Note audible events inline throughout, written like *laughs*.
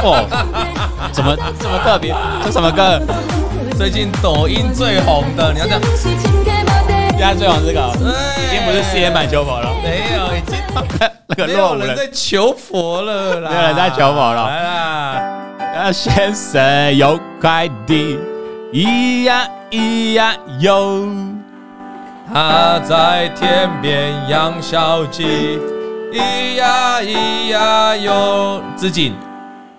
*laughs* 哦，怎么这么特别？这什么歌？最近抖音最红的，你要讲。现在最红这个，已经不是 C N 版求佛了，没有，已经 *laughs* 那个没有人在求佛了啦，没有人在求佛了。来啦，啊，先生有快递，咿呀咿呀哟。他在天边养小鸡，咿呀咿呀哟。资锦，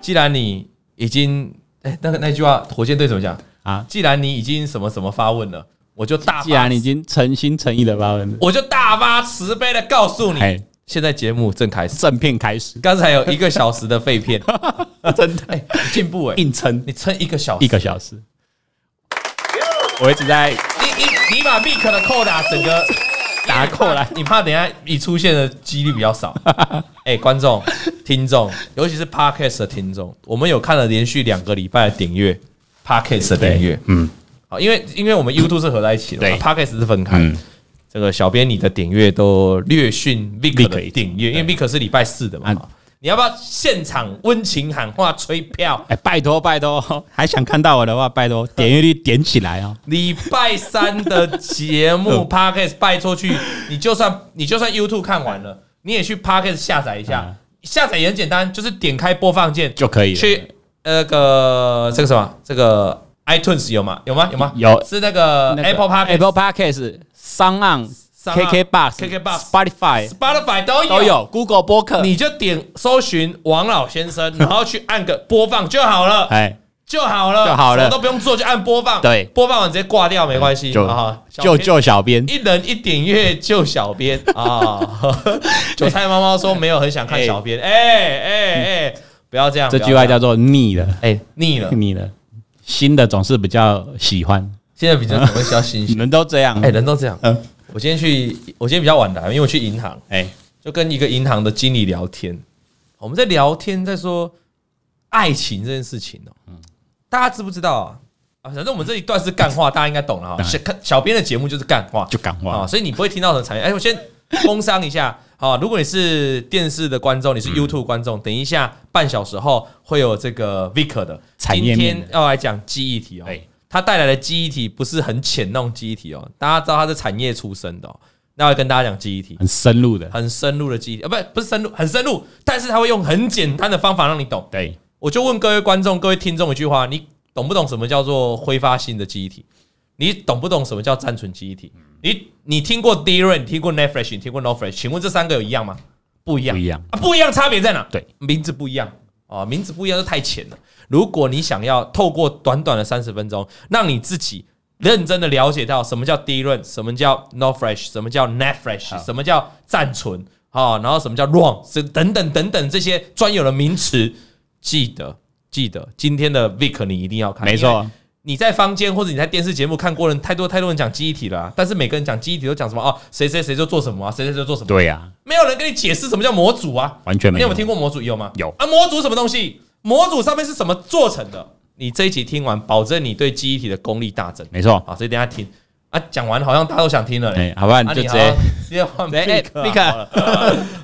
既然你已经哎，那个那句话，火箭队怎么讲啊？既然你已经什么什么发问了，我就大。既然你已经诚心诚意的发问了，我就大发慈悲的告诉你，现在节目正开始，正片开始。刚才有一个小时的废片，*laughs* 真的哎，进步哎，硬撑，你撑一个小时，一个小时。我一直在你你你把 Mic 的扣打整个打过来，你怕等下你出现的几率比较少。*laughs* 哎，观众、听众，尤其是 Podcast 的听众，我们有看了连续两个礼拜的点阅，Podcast 的点阅，嗯，好，因为因为我们 YouTube 是合在一起的，Podcast 是分开。这个小编你的点阅都略逊 Vic 的点阅，因为 Vic 是礼拜四的嘛。你要不要现场温情喊话吹票？哎，拜托拜托，*laughs* 还想看到我的话，拜托点阅率点起来哦。礼拜三的节目 *laughs* Podcast 拜托去，你就算你就算 YouTube 看完了，你也去 Podcast 下载一下，下载也很简单，就是点开播放键就可以。去那个这个什么，这个 iTunes 有吗？有吗？有吗？有，是那个 Apple Podcast Apple Podcast SoundOn。KK Box，KK Box，Spotify，Spotify 都有。都有，Google 播客，你就点搜寻王老先生，*laughs* 然后去按个播放就好了，哎，就好了，就好了，都不用做，就按播放，对，播放完直接挂掉没关系，就救小编，一人一点阅救小编。*laughs* 啊！*laughs* 韭菜猫猫说没有很想看小编，哎。哎哎，不要这样，这句话叫做腻了，哎，腻了，腻了，新的总是比较喜欢，现在比较总会比较新鲜，人都这样，哎，人都这样，嗯。我今天去，我今天比较晚来，因为我去银行，哎，就跟一个银行的经理聊天。我们在聊天，在说爱情这件事情哦。嗯，大家知不知道啊？啊，反正我们这一段是干话，*laughs* 大家应该懂了哈。小小编的节目就是干话，就干话啊，所以你不会听到什么产业。哎，我先工商一下，好，如果你是电视的观众，你是 YouTube 观众，等一下半小时后会有这个 Vic 的产业，今天要来讲记忆体哦。他带来的记忆体不是很浅那种记忆体哦，大家知道它是产业出身的，哦那我跟大家讲记忆体，很深入的，很深入的记忆体啊，不，不是深入，很深入，但是它会用很简单的方法让你懂。对，我就问各位观众、各位听众一句话：你懂不懂什么叫做挥发性的记忆体？你懂不懂什么叫暂存记忆体？你你听过 DRAM，听过 NAND Flash，你听过 NOR Flash？请问这三个有一样吗？不一样，不一样啊，不一样，差别在哪？对，名字不一样啊，名字不一样，就太浅了。如果你想要透过短短的三十分钟，让你自己认真的了解到什么叫 DRAM，什么叫 NOR Flash，什么叫 NAND Flash，什么叫暂存，啊，然后什么叫 wrong，等等等等这些专有的名词，记得记得今天的 VIK 你一定要看，没错。你在坊间或者你在电视节目看过人太多太多人讲记忆体了，啊，但是每个人讲记忆体都讲什么哦，谁谁谁就做什么啊，谁谁谁就做什么？对呀，没有人跟你解释什么叫模组啊，完全没有。你有没有听过模组？有吗？有啊，模组什么东西？模组上面是什么做成的？你这一集听完，保证你对记忆体的功力大增。没错，好，所以等下听啊，讲完好像大家都想听了哎。好吧，你就直接直接换了。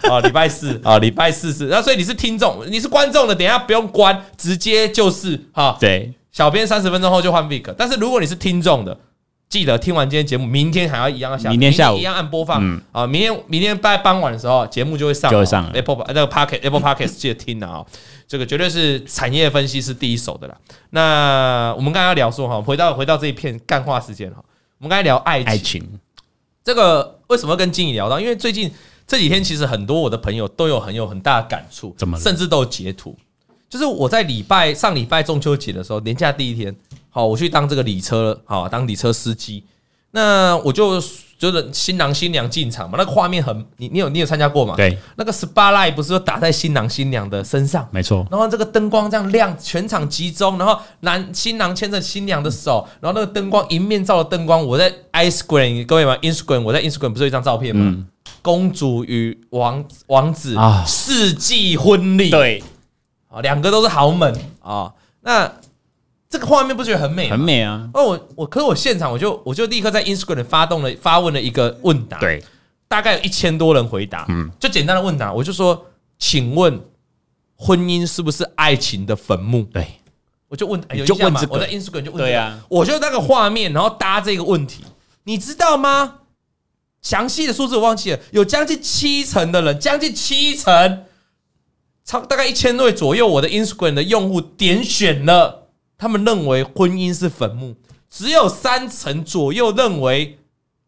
好，*laughs* 礼拜四啊，*laughs* 礼拜四是那，所以你是听众，你是观众的，等下不用关，直接就是哈。对，小编三十分钟后就换 Vic，但是如果你是听众的。记得听完今天节目，明天还要一样下，明天下午一样按播放。啊，明天明天在傍晚的时候，节目就会上，就会上 Apple 那个 Podcast Apple Pocket 记得听啊，这个绝对是产业分析是第一手的啦。那我们刚才要聊说哈，回到回到这一片干话时间哈，我们刚才聊爱情，爱情这个为什么跟经理聊到？因为最近这几天其实很多我的朋友都有很有很大的感触，怎么甚至都有截图，就是我在礼拜上礼拜中秋节的时候，年假第一天。好，我去当这个礼车，好当礼车司机。那我就就是新郎新娘进场嘛，那个画面很，你你有你有参加过吗？对，那个 spotlight 不是说打在新郎新娘的身上，没错。然后这个灯光这样亮，全场集中，然后男新郎牵着新娘的手，然后那个灯光迎面照的灯光，我在 Instagram 各位嘛，Instagram 我在 Instagram 不是有一张照片吗？嗯、公主与王王子啊，世纪婚礼，对，啊，两个都是豪门啊，那。这个画面不觉得很美吗？很美啊！哦，我我可是我现场我就我就立刻在 Instagram 发动了发问了一个问答，对，大概有一千多人回答，嗯，就简单的问答，我就说，请问婚姻是不是爱情的坟墓？对，我就问，就问这个，我在 Instagram 就问，对啊，我就那个画面，然后搭这个问题，你知道吗？详细的数字我忘记了，有将近七成的人，将近七成，超大概一千位左右，我的 Instagram 的用户点选了，他们认为婚姻是坟墓，只有三成左右认为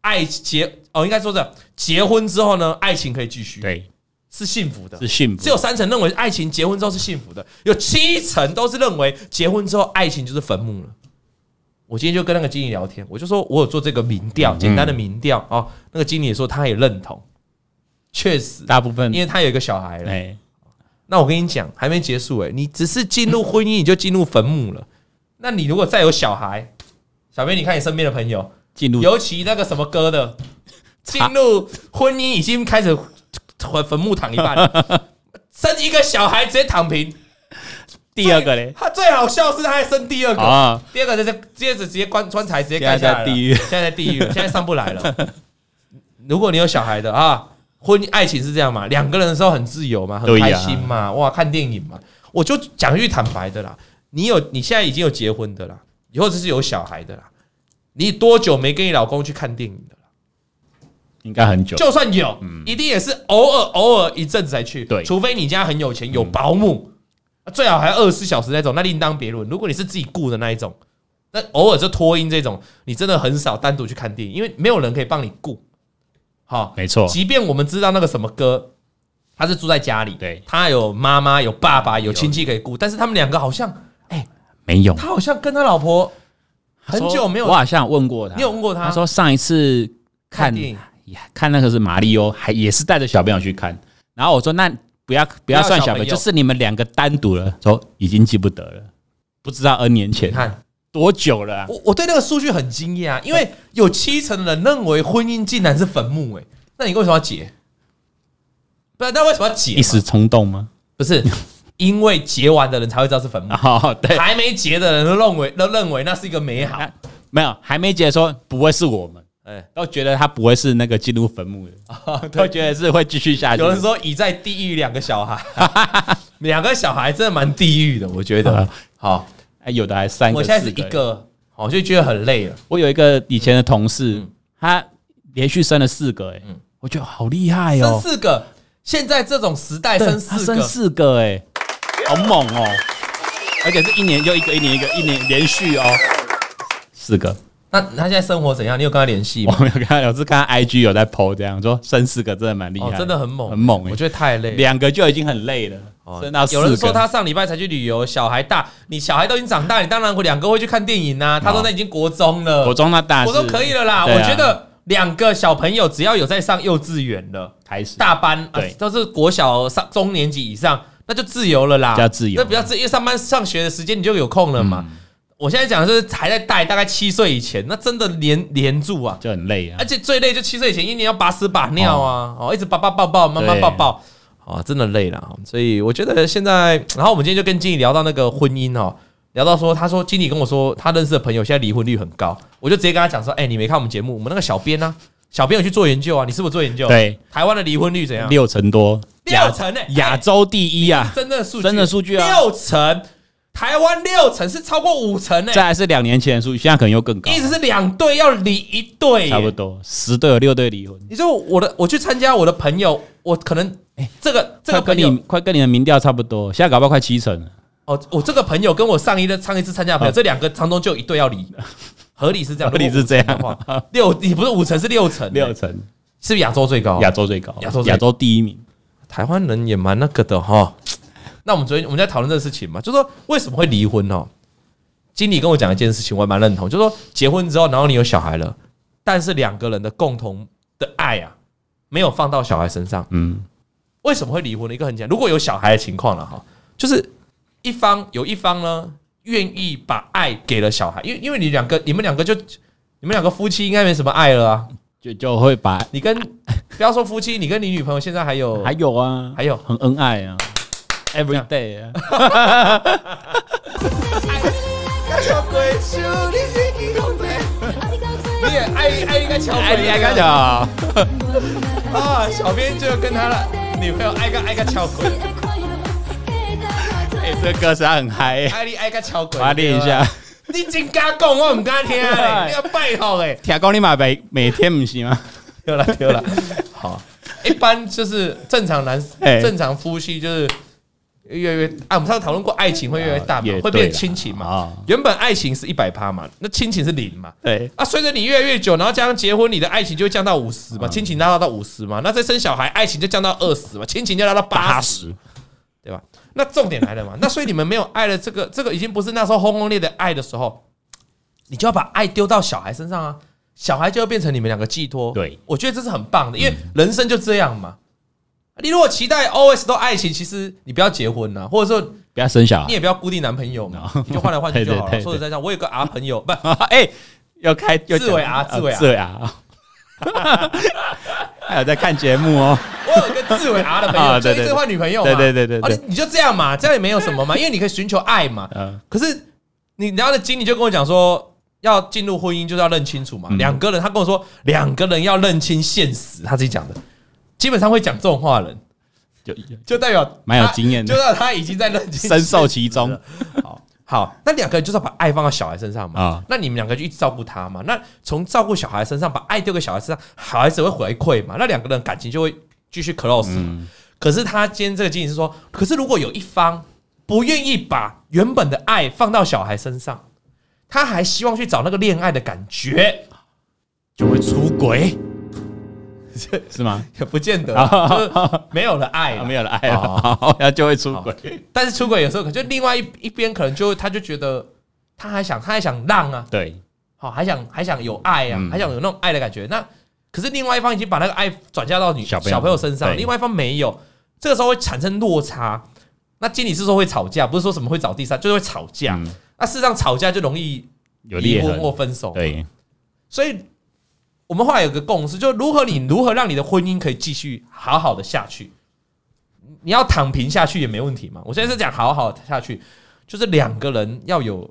爱结哦，应该说是结婚之后呢，爱情可以继续，对，是幸福的，是幸福。只有三成认为爱情结婚之后是幸福的，有七成都是认为结婚之后爱情就是坟墓了。我今天就跟那个经理聊天，我就说我有做这个民调，简单的民调啊。那个经理也说他也认同，确实大部分，因为他有一个小孩了。那我跟你讲，还没结束诶，你只是进入婚姻，你就进入坟墓了。那你如果再有小孩，小编，你看你身边的朋友进入，尤其那个什么哥的，*laughs* 进入婚姻已经开始坟墓躺一半，*laughs* 生一个小孩直接躺平。第二个嘞，他最好笑是他还生第二个，啊、第二个就是接着直接关棺材直接盖下来了，现在在地狱，现在上不来了。如果你有小孩的啊，婚爱情是这样嘛，两个人的时候很自由嘛，很开心嘛，哇，看电影嘛。我就讲句坦白的啦，你有你现在已经有结婚的啦，以后就是有小孩的啦，你多久没跟你老公去看电影的了？应该很久，就算有，一定也是偶尔偶尔一阵子才去，对，除非你家很有钱，有保姆。最好还二十四小时那种，那另当别论。如果你是自己雇的那一种，那偶尔就托婴这种，你真的很少单独去看电影，因为没有人可以帮你顾。好，没错。即便我们知道那个什么哥，他是住在家里，对，他有妈妈、有爸爸、有亲戚可以顾，但是他们两个好像，哎、欸，没有。他好像跟他老婆很久没有。我好像问过他，你有问过他？他说上一次看，看电影，看那个是马里欧，还也是带着小朋友去看。然后我说那。不要不要算小朋友，就是你们两个单独了，说已经记不得了，不知道 N 年前看多久了。我我对那个数据很惊讶，因为有七成的人认为婚姻竟然是坟墓，哎，那你为什么要结？不是，那为什么要结？一时冲动吗？不是，*laughs* 因为结完的人才会知道是坟墓。哦，对，还没结的人都认为都认为那是一个美好。没有，还没结的说不会是我们。哎，都觉得他不会是那个进入坟墓的，*laughs* 都觉得是会继续下去。有人说已在地狱两个小孩，*laughs* 两个小孩真的蛮地狱的，我觉得。好，哎，有的还三个，我现在是一个，我就觉得很累了。我有一个以前的同事，他连续生了四个，哎，我觉得好厉害哦，生四个，现在这种时代生四个，生四个，哎，好猛哦，而且是一年就一个，一年一个，一年连续哦，四个。那他现在生活怎样？你有跟他联系吗？我没有跟他，有是看他 IG 有在 PO 这样说，生四个真的蛮厉害，真的很猛，很猛。我觉得太累，两个就已经很累了。生到四个，有人说他上礼拜才去旅游，小孩大，你小孩都已经长大，你当然两个会去看电影呐。他说那已经国中了，国中那大，我说可以了啦。我觉得两个小朋友只要有在上幼稚园了，开始大班，对，都是国小上中年级以上，那就自由了啦，比较自由，那比较自由，因为上班上学的时间你就有空了嘛。我现在讲的是还在带，大概七岁以前，那真的连连住啊，就很累啊。而且最累就七岁以前，一年要把屎把尿啊，哦，一直抱抱抱抱，妈妈抱抱，啊，真的累了。所以我觉得现在，然后我们今天就跟经理聊到那个婚姻哦，聊到说，他说经理跟我说，他认识的朋友现在离婚率很高，我就直接跟他讲说，哎，你没看我们节目，我们那个小编呢，小编有去做研究啊，你是不是做研究？对，台湾的离婚率怎样？六成多，六成呢，亚洲第一啊，真的数据，真的数据啊，六成。台湾六成是超过五成呢，再来是两年前的数据，现在可能又更高。意思是两对要离一对，差不多十对有六对离婚。你说我的，我去参加我的朋友，我可能哎，这个这个跟你快跟你的民调差不多，现在搞不好快七成了。哦，我这个朋友跟我上一的上一次参加的朋友，这两个当中就有一对要离，合理是这样，合理是这样。六，你不是五成是六成，六成是不是亚洲最高？亚洲最高，亚洲亚洲第一名。台湾人也蛮那个的哈。那我们昨天我们在讨论这个事情嘛，就是说为什么会离婚哦？经理跟我讲一件事情，我还蛮认同，就是说结婚之后，然后你有小孩了，但是两个人的共同的爱啊，没有放到小孩身上。嗯，为什么会离婚呢？一个很简单，如果有小孩的情况了哈，就是一方有一方呢愿意把爱给了小孩，因为因为你两个你们两个就你们两个夫妻应该没什么爱了啊，就就会把你跟不要说夫妻，你跟你女朋友现在还有还有啊，还有很恩爱啊。Every day 啊！*laughs* 你也爱爱一个桥，爱你爱个桥啊！小编就跟他的女朋友爱个爱个桥鬼。*laughs* 哎，这个歌声很嗨，爱你爱个敲鬼，我要练一下。你真敢讲，我唔敢听，*laughs* 你要拜托哎。听讲你嘛每每天唔是吗？对了对了，好，一般就是正常男正常夫妻就是。越来越啊，我们上次讨论过，爱情会越来越大嘛，会变亲情嘛。原本爱情是一百趴嘛，那亲情是零嘛。对啊，随着你越来越久，然后加上结婚，你的爱情就会降到五十嘛，亲情拉到到五十嘛。那再生小孩，爱情就降到二十嘛，亲情就拉到八十，对吧？那重点来了嘛，*laughs* 那所以你们没有爱了，这个这个已经不是那时候轰轰烈烈的爱的时候，你就要把爱丢到小孩身上啊，小孩就会变成你们两个寄托。对，我觉得这是很棒的，因为人生就这样嘛。你如果期待 always 都爱情，其实你不要结婚呐，或者说不要生小孩，你也不要固定男朋友嘛，你就换来换去就好了。*laughs* 说实在话，我有个 R 朋友，*laughs* 不，哎，要开志伟 R，志伟 R，志伟 R，还有在看节目哦。我有个志伟 R 的朋友，*laughs* 就一直换女朋友嘛，对对对对，你就这样嘛，这样也没有什么嘛，因为你可以寻求爱嘛。可是你然后的经理就跟我讲说，要进入婚姻就是要认清楚嘛，两个人，他跟我说两个人要认清现实，他自己讲的。基本上会讲这种话的人，就就代表蛮有经验的，就代表他已经在认深受其中。*laughs* 好，好，那两个人就是要把爱放到小孩身上嘛。啊，那你们两个就一直照顾他嘛。那从照顾小孩身上，把爱丢给小孩身上，小孩子会回馈嘛。那两个人感情就会继续 close。嗯。可是他今天这个经理是说，可是如果有一方不愿意把原本的爱放到小孩身上，他还希望去找那个恋爱的感觉，就会出轨。*laughs* 是吗？也不见得，*laughs* 就是没有了爱，没有了爱，*laughs* 然后就会出轨。但是出轨有时候可就另外一一边可能就他就觉得他还想他还想让啊，对，好还想还想有爱啊，还想有那种爱的感觉。那可是另外一方已经把那个爱转嫁到你小朋友。身上，另外一方没有，这个时候会产生落差。那经理是说会吵架，不是说什么会找第三，就是会吵架。那事实上吵架就容易离婚或分手，对，所以。我们后来有个共识，就是如何你如何让你的婚姻可以继续好好的下去。你要躺平下去也没问题嘛。我现在是讲好好下去，就是两个人要有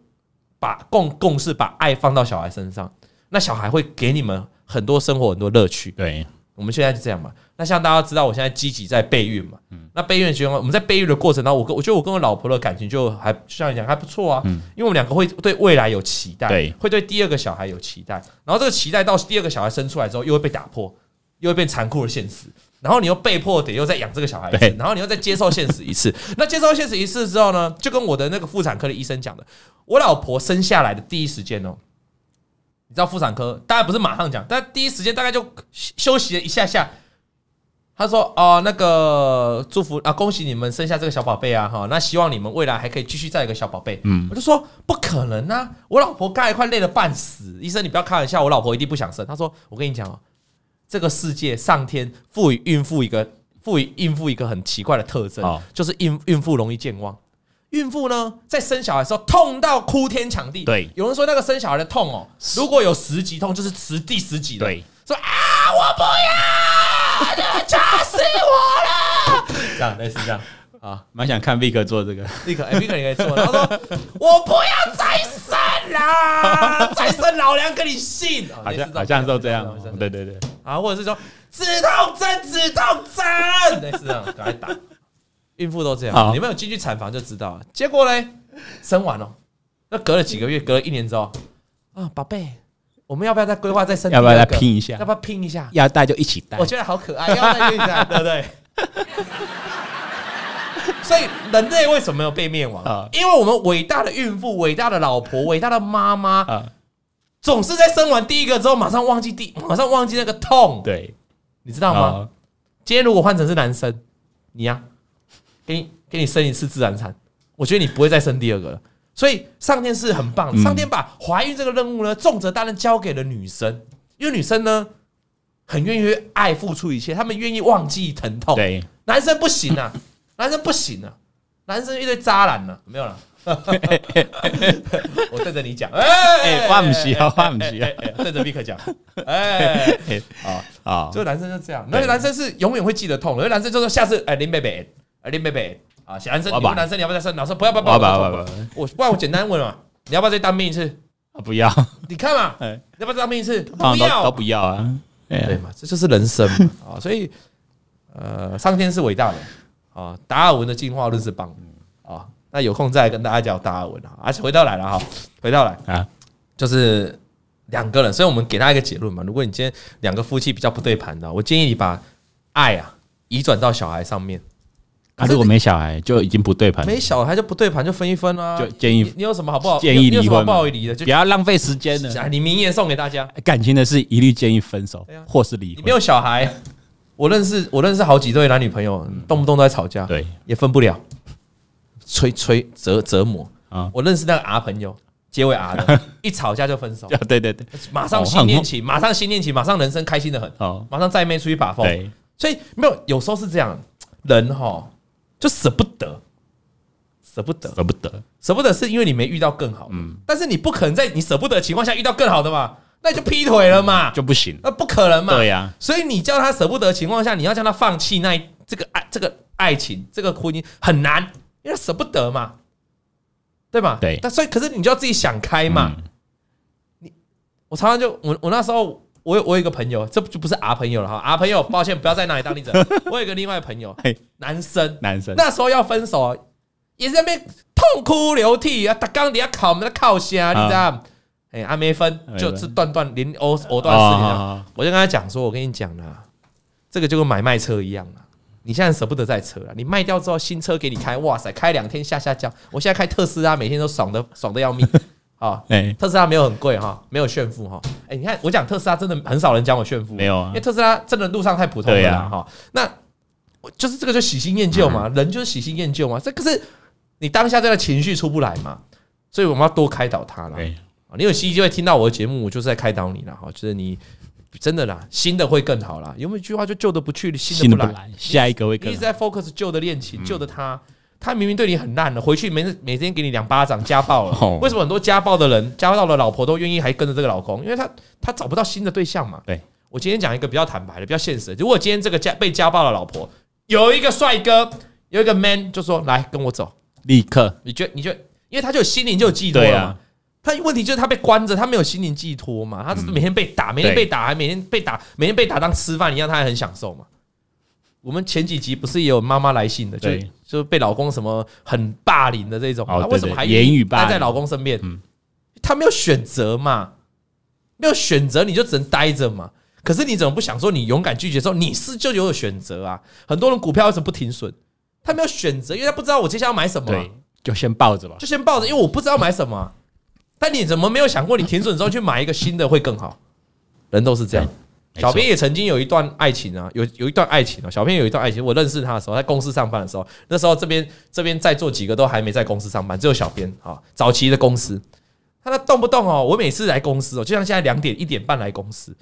把共共识，把爱放到小孩身上，那小孩会给你们很多生活很多乐趣。对。我们现在就这样嘛。那像大家知道，我现在积极在备孕嘛。嗯。那备孕的情况，我们在备孕的过程当中，我跟我觉得我跟我老婆的感情就还像你讲还不错啊。嗯。因为我们两个会对未来有期待，对，会对第二个小孩有期待。然后这个期待到第二个小孩生出来之后，又会被打破，又会变残酷的现实。然后你又被迫得又再养这个小孩子，然后你又再接受现实一次。*laughs* 那接受现实一次之后呢，就跟我的那个妇产科的医生讲的，我老婆生下来的第一时间哦。你知道妇产科大概不是马上讲，但第一时间大概就休息了一下下。他说：“哦，那个祝福啊，恭喜你们生下这个小宝贝啊！哈，那希望你们未来还可以继续再有一个小宝贝。”嗯，我就说不可能啊！我老婆刚才快累得半死。医生，你不要开玩笑，我老婆一定不想生。他说：“我跟你讲哦，这个世界上天赋予孕妇一个赋予孕妇一个很奇怪的特征，就是孕孕妇容易健忘。”孕妇呢，在生小孩的时候痛到哭天抢地。对，有人说那个生小孩的痛哦，如果有十级痛，就是十第十级的。对，说啊，我不要，你们掐死我了。这样类似这样啊，蛮想看 Vick 做这个。Vick，哎，Vick 你可以做。他说 *laughs* 我不要再生了，再生老娘跟你姓。好像好像都这样。对对对。啊，或者是说止痛针，止痛针，类似这样，赶快打。孕妇都这样，你们有进去产房就知道了。结果嘞，生完了，那隔了几个月，隔了一年之后，啊，宝贝，我们要不要再规划再生？要不要再拼一下？要不要拼一下？要带就一起带。我觉得好可爱，要带就一起带，对不对？*laughs* 所以人类为什么没有被灭亡？因为我们伟大的孕妇、伟大的老婆、伟大的妈妈，总是在生完第一个之后，马上忘记第，马上忘记那个痛。对，你知道吗？今天如果换成是男生，你呀？给你给你生一次自然产，我觉得你不会再生第二个了。所以上天是很棒的，上天把怀孕这个任务呢，重责大任交给了女生，因为女生呢很愿意为爱付出一切，他们愿意忘记疼痛。对，男生不行啊，*laughs* 男生不行啊，男生一堆渣男呢，没有了。*laughs* 我对着你讲，*laughs* 哎，换不起啊，换不起啊，对着 Vick 讲，哎，啊啊，这个男生就这样，那个男生是永远会记得痛，有的男生就说下次，哎，林贝贝。哎，林贝贝啊，小男生，你们男生你要不要再生？老师不要不要不要不要不要，我不然我简单问嘛，你要不要再当兵一次？啊不要，你看嘛，要不要当兵一次？不要都不要啊，对嘛，这就是人生嘛 *laughs* 啊，所以呃，上天是伟大的啊，达尔文的进化论是棒啊，那有空再跟大家讲达尔文啊。而且回到来了哈，回到来啊，*laughs* 就是两个人，所以我们给他一个结论嘛。如果你今天两个夫妻比较不对盘的，我建议你把爱啊移转到小孩上面。啊，如果没小孩就已经不对盘，没小孩就不对盘，就分一分啊。就建议你有什么好不好？建议离婚，不好离的，就不要浪费时间了。你名言送给大家，感情的事一律建议分手，或是离婚。你没有小孩，我认识我认识好几对男女朋友，动不动都在吵架，对，也分不了，催催折折磨啊。我认识那个 R 朋友，结尾 R 的，*laughs* 一吵架就分手。*laughs* 对对对，马上新恋情，马上新恋情，马上人生开心的很，马上再妹出去把风。所以没有，有时候是这样，人哈。就舍不得，舍不得，舍不得，舍不得，是因为你没遇到更好。嗯，但是你不可能在你舍不得的情况下遇到更好的嘛？那你就劈腿了嘛？就不行，那不可能嘛？对呀。所以你叫他舍不得的情况下，你要叫他放弃那这个爱，这个爱情，这个婚姻很难，因为舍不得嘛，对吧？对。但所以，可是你就要自己想开嘛。你，我常常就我我那时候。我有我有一个朋友，这就不是 R 朋友了哈，R 朋友，抱歉，不要在那里当例子。我有一个另外朋友，男生，男生，那时候要分手，也是在那边痛哭流涕啊，他刚底下考我们的靠下，你知道？哎，还没分，就是断断连藕藕断丝连。我就跟他讲说，我跟你讲啦，这个就跟买卖车一样啊，你现在舍不得再车了，你卖掉之后新车给你开，哇塞，开两天下下叫。我现在开特斯拉，每天都爽的爽的要命。啊，特斯拉没有很贵哈，没有炫富哈。哎，你看我讲特斯拉真的很少人讲我炫富，没有啊，因为特斯拉真的路上太普通了哈。那就是这个就喜新厌旧嘛，人就是喜新厌旧嘛。这可是你当下这个情绪出不来嘛，所以我们要多开导他了。你有机会听到我的节目，我就是在开导你了哈。就是你真的啦，新的会更好啦。有没有一句话就旧的不去，新的不来，下一个会更好。一直在 focus 旧的恋情，旧的他。他明明对你很烂了，回去每每天给你两巴掌，家暴了。为什么很多家暴的人，家暴的老婆都愿意还跟着这个老公？因为他他找不到新的对象嘛。对，我今天讲一个比较坦白的、比较现实的。如果今天这个家被家暴的老婆有一个帅哥，有一个 man 就说来跟我走，立刻。你觉得？你觉得？因为他就有心灵就有寄托了嘛。他问题就是他被关着，他没有心灵寄托嘛。他每天被打，每天被打，还每天被打，每天被打当吃饭一样，他还很享受嘛。我们前几集不是也有妈妈来信的，就就被老公什么很霸凌的这种，他为什么还言语待在老公身边？他没有选择嘛，没有选择你就只能待着嘛。可是你怎么不想说你勇敢拒绝的时候，你是就有选择啊？很多人股票为什么不停损？他没有选择，因为他不知道我接下来要买什么，对，就先抱着吧，就先抱着，因为我不知道买什么。但你怎么没有想过，你停损之后去买一个新的会更好？人都是这样。小编也曾经有一段爱情啊，有有一段爱情啊。小编有一段爱情，我认识他的时候，在公司上班的时候，那时候这边这边在座几个都还没在公司上班，只有小编啊。早期的公司，他那动不动哦，我每次来公司哦，就像现在两点一点半来公司，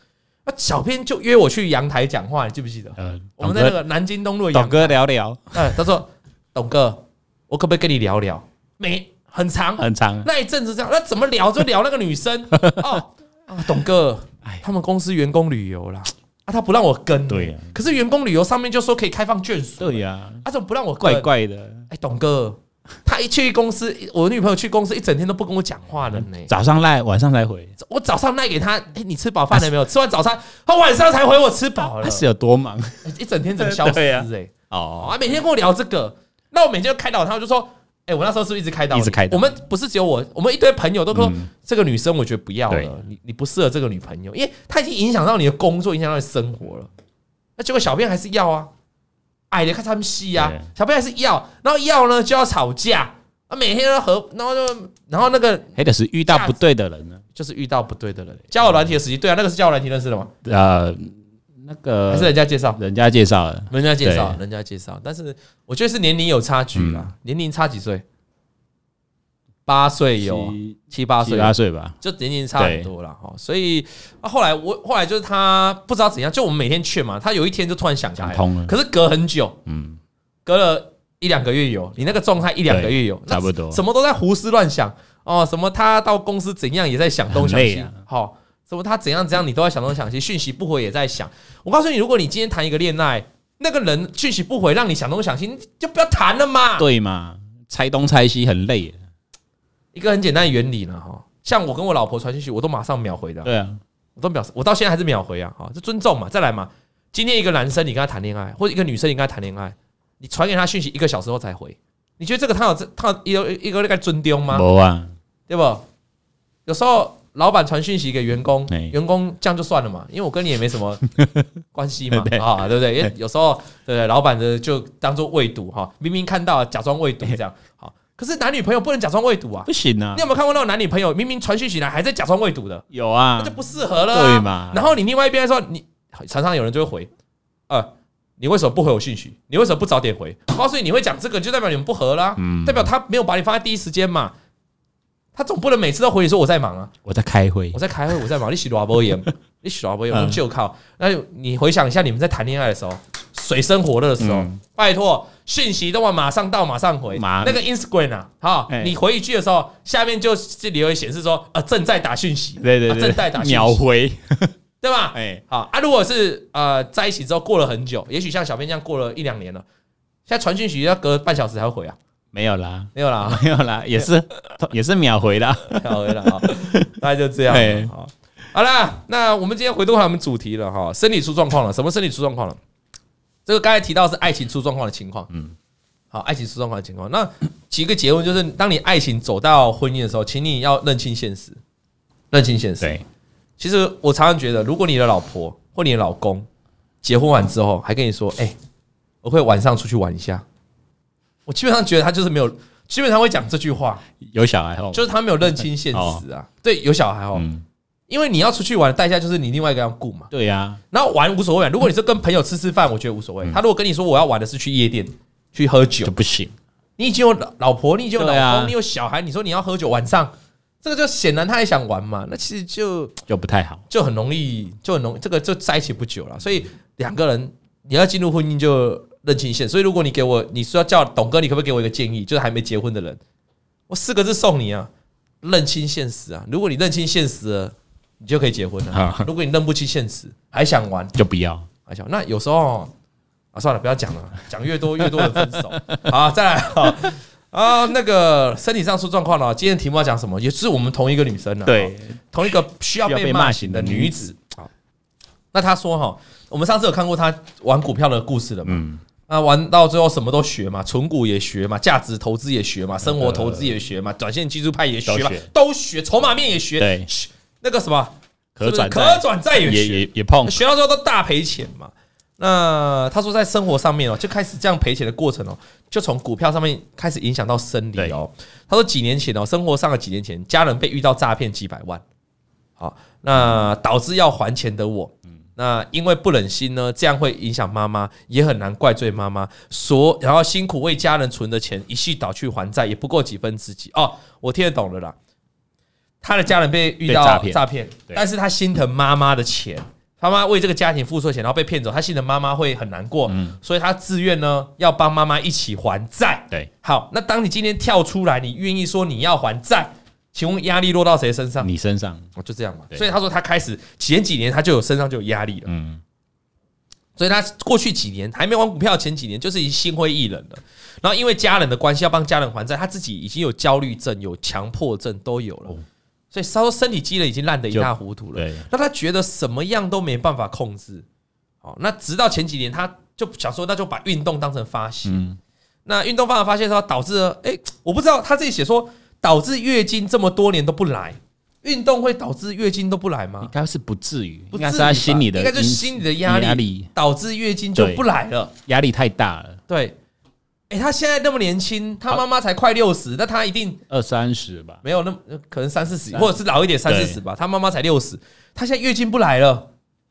那小编就约我去阳台讲话，你记不记得？嗯，我们在那个南京东路，董哥聊聊。嗯，他说：“董哥，我可不可以跟你聊聊？没很长很长，那一阵子这样，那怎么聊就聊那个女生哦啊，董哥。”他们公司员工旅游啦，啊，他不让我跟，对呀。可是员工旅游上面就说可以开放眷属，对呀。啊，怎么不让我跟？怪怪的。哎，董哥，他一去公司，我女朋友去公司一整天都不跟我讲话了呢。早上赖，晚上才回。我早上赖给他，哎，你吃饱饭了没有？吃完早餐，他晚上才回我吃饱了。他是有多忙？一整天怎么消失？*laughs* 哎，哦，啊，每天跟我聊这个，那我每天就开导他，我就说。哎，我那时候是不是一直开导？一直开导。我们不是只有我，我们一堆朋友都说这个女生，我觉得不要了。你你不适合这个女朋友，因为她已经影响到你的工作，影响到你生活了。那结果小编还是要啊，矮的看他们戏啊，小编还是要，然后要呢就要吵架啊，每天都和，然后就然后那个还得是遇到不对的人呢，就是遇到不对的人。交友软体的时期，对啊，那个是交友软体认识的吗？呃。那个还是人家介绍，人家介绍的，人家介绍，人家介绍。但是我觉得是年龄有差距啦，年龄差几岁？八岁有七八岁，七八岁吧，就年龄差很多了哈。所以啊，后来我后来就是他不知道怎样，就我们每天劝嘛，他有一天就突然想开通了，可是隔很久，嗯，隔了一两个月有，你那个状态一两个月有，差不多，什么都在胡思乱想哦，什么他到公司怎样也在想东想西，好。什么？他怎样怎样，你都在想东想西，讯息不回也在想。我告诉你，如果你今天谈一个恋爱，那个人讯息不回，让你想东想西，你就不要谈了嘛。对嘛？猜东猜西很累。一个很简单的原理呢，哈，像我跟我老婆传讯息，我都马上秒回的。对啊，我都秒，我到现在还是秒回啊，哈，这尊重嘛。再来嘛，今天一个男生你跟他谈恋爱，或者一个女生你跟他谈恋爱，你传给他讯息一个小时后才回，你觉得这个他有这他有一个一个那个尊重吗？没啊，对不？有时候老板传讯息给员工，员工这样就算了嘛，因为我跟你也没什么 *laughs* 关系嘛，啊，对不对？因为有时候对不对？老板的就当做未读哈，明明看到假装未读这样好。可是男女朋友不能假装未读啊，不行啊！你有没有看过那种男女朋友明明传讯息来还在假装未读的？有啊，那就不适合了，啊，对嘛？然后你另外一边说，你常常有人就会回，呃。你为什么不回我讯息？你为什么不早点回？我告诉你，你会讲这个，就代表你们不合啦，嗯、代表他没有把你放在第一时间嘛。他总不能每次都回你说我在忙啊，我在开会，我在开会，我在忙。你洗多少波盐？*laughs* 你洗多少波盐？就靠。那你回想一下，你们在谈恋爱的时候，水深火热的时候，嗯、拜托，讯息都要马上到，马上回。马那个 Instagram 啊，好，你回一句的时候，下面就这里会显示说，呃，正在打讯息，对对对，正在打讯息，秒回。*laughs* 对吧？哎，好啊。如果是呃在一起之后过了很久，也许像小编这样过了一两年了，现在传讯息要隔半小时才会回啊？没有啦，没有啦，没有啦，*laughs* 也是也是秒回啦，秒回的啊。大概就这样。好，好了，那我们今天回到我们主题了哈，身体出状况了。什么身体出状况了？这个刚才提到是爱情出状况的情况。嗯，好，爱情出状况的情况。那几个结论就是，当你爱情走到婚姻的时候，请你要认清现实，认清现实。对。其实我常常觉得，如果你的老婆或你的老公结婚完之后还跟你说：“哎，我会晚上出去玩一下。”我基本上觉得他就是没有，基本上会讲这句话。有小孩哦，就是他没有认清现实啊。对，有小孩哦，因为你要出去玩的代价就是你另外一个要顾嘛。对呀，然后玩无所谓。如果你是跟朋友吃吃饭，我觉得无所谓。他如果跟你说我要玩的是去夜店去喝酒，就不行。你已经有老婆，你已经有老公，你有小孩，你说你要喝酒晚上。这个就显然他也想玩嘛，那其实就就不太好，就很容易，就很容易，这个就在一起不久了。所以两个人你要进入婚姻就认清现实。所以如果你给我，你说要叫董哥，你可不可以给我一个建议？就是还没结婚的人，我四个字送你啊：认清现实啊！如果你认清现实了，你就可以结婚了。如果你认不清现实，还想玩，就不要。还想那有时候啊，算了，不要讲了，讲越多越多的分手。*laughs* 好，再来好。啊，那个身体上出状况了。今天题目要讲什么？也是我们同一个女生呢，对，同一个需要被骂醒的女子。好，那她说哈，我们上次有看过他玩股票的故事了嘛？嗯，那玩到最后什么都学嘛，存股也学嘛，价值投资也学嘛，生活投资也学嘛，短线技术派也学嘛，都学，筹码面也学。对，那个什么可转可转债也学，也碰，学到最后都大赔钱嘛。那他说，在生活上面哦，就开始这样赔钱的过程哦，就从股票上面开始影响到生理哦。他说几年前哦，生活上的几年前，家人被遇到诈骗几百万，好，那导致要还钱的我，那因为不忍心呢，这样会影响妈妈，也很难怪罪妈妈，所然后辛苦为家人存的钱，一夕倒去还债，也不过几分之几。哦。我听得懂了啦，他的家人被遇到诈骗，但是他心疼妈妈的钱。他妈为这个家庭付出钱，然后被骗走，他心疼妈妈会很难过，嗯，所以他自愿呢要帮妈妈一起还债。对，好，那当你今天跳出来，你愿意说你要还债，请问压力落到谁身上？你身上，我，就这样嘛。所以他说他开始前几年他就有身上就有压力了，嗯，所以他过去几年还没玩股票，前几年就是已经心灰意冷了。然后因为家人的关系要帮家人还债，他自己已经有焦虑症、有强迫症都有了。所以他说身体机能已经烂得一塌糊涂了，那他觉得什么样都没办法控制。好，那直到前几年，他就想说，那就把运动当成发泄。那运动方法发泄之后，导致了，哎，我不知道他自己写说导致月经这么多年都不来，运动会导致月经都不来吗？应该是不至于，应该是他心理的，应该就是心理的压力导致月经就不来了，压力太大了。对。哎、欸，他现在那么年轻，他妈妈才快六十，那他一定二三十吧？没有，那可能三四十，或者是老一点三四十吧。他妈妈才六十，他现在月经不来了，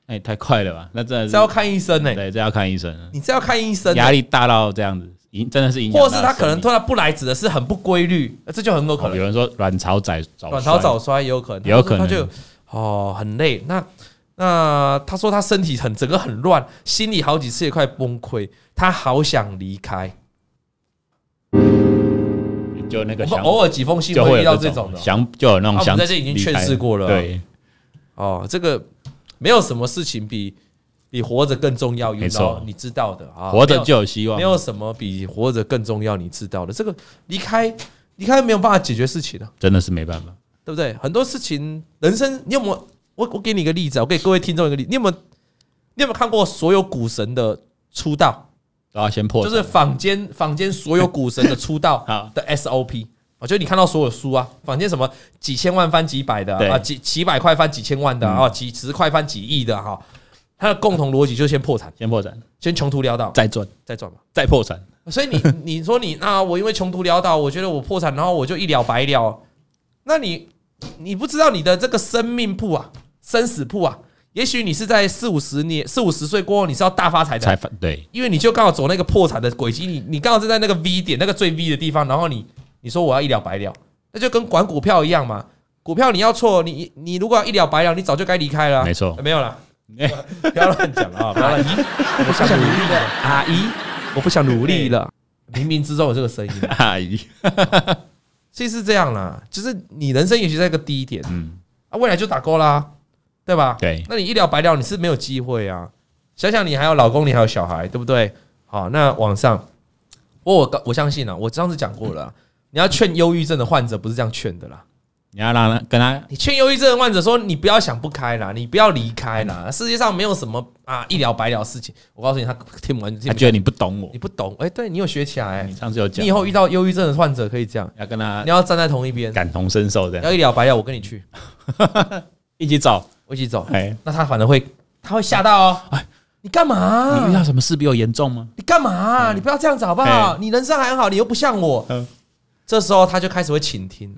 哎、欸，太快了吧？那真的是这要看医生呢、欸。对，这要看医生。你这要看医生、欸，压力大到这样子，影真的是影响。或者是他可能突然不来，指的是很不规律，这就很有可能。哦、有人说卵巢早卵巢早衰也有可能，有可能他就哦很累。那那他说他身体很整个很乱，心里好几次也快崩溃，他好想离开。就那个，偶尔几封信会遇到这种的，想就有那种想。我们在这已经劝示过了。对，哦，这个没有什么事情比比活着更重要，没错，你知道的啊。活着就有希望，没有什么比活着更重要，你知道的。这个离开离开没有办法解决事情的，真的是没办法，对不对？很多事情，人生你有没有？我我给你一个例子，我给各位听众一个例子，你有没有？你有没有看过所有股神的出道？都要先破，就是坊间坊间所有股神的出道 *laughs* 的 SOP。我觉得你看到所有书啊，坊间什么几千万翻几百的啊，几几百块翻几千万的啊，几十块翻几亿的哈，它的共同逻辑就是先破产，先破产，先穷途潦倒，再赚，再赚嘛，再破产。所以你你说你啊，我因为穷途潦倒，我觉得我破产，然后我就一了百了。那你你不知道你的这个生命簿啊，生死簿啊，也许你是在四五十年、四五十岁过后，你是要大发财的，对，因为你就刚好走那个破产的轨迹，你你刚好是在那个 V 点，那个最 V 的地方，然后你。你说我要一了百了，那就跟管股票一样嘛。股票你要错，你你如果要一了百了，你早就该离开了。没错，没有了，不要乱讲啊！*laughs* 不要乱讲，我不想努力了，阿姨，我不想努力了。冥冥之中有这个声音，*laughs* 阿姨，*laughs* 其实是这样啦，就是你人生也许在一个低点，嗯，啊，未来就打勾啦，对吧？对，那你一了百了，你是没有机会啊。想想你还有老公，你还有小孩，对不对？好，那网上，我我我相信啊，我上次讲过了。你要劝忧郁症的患者不是这样劝的啦，你要让他跟他，你劝忧郁症的患者说，你不要想不开啦，你不要离开啦，世界上没有什么啊一了百了事情。我告诉你，他听不完，他觉得你不懂我，你不懂。哎，对你有学起来，你上次有讲，你以后遇到忧郁症的患者可以这样，要跟他，你要站在同一边，感同身受这样，要一了百了，我跟你去，*laughs* 一起走，我一起走。哎，那他反而会，他会吓到哦。哎，你干嘛？你遇到什么事比我严重吗？你干嘛？你不要这样子好不好？你人生还很好，你又不像我。这时候他就开始会倾听，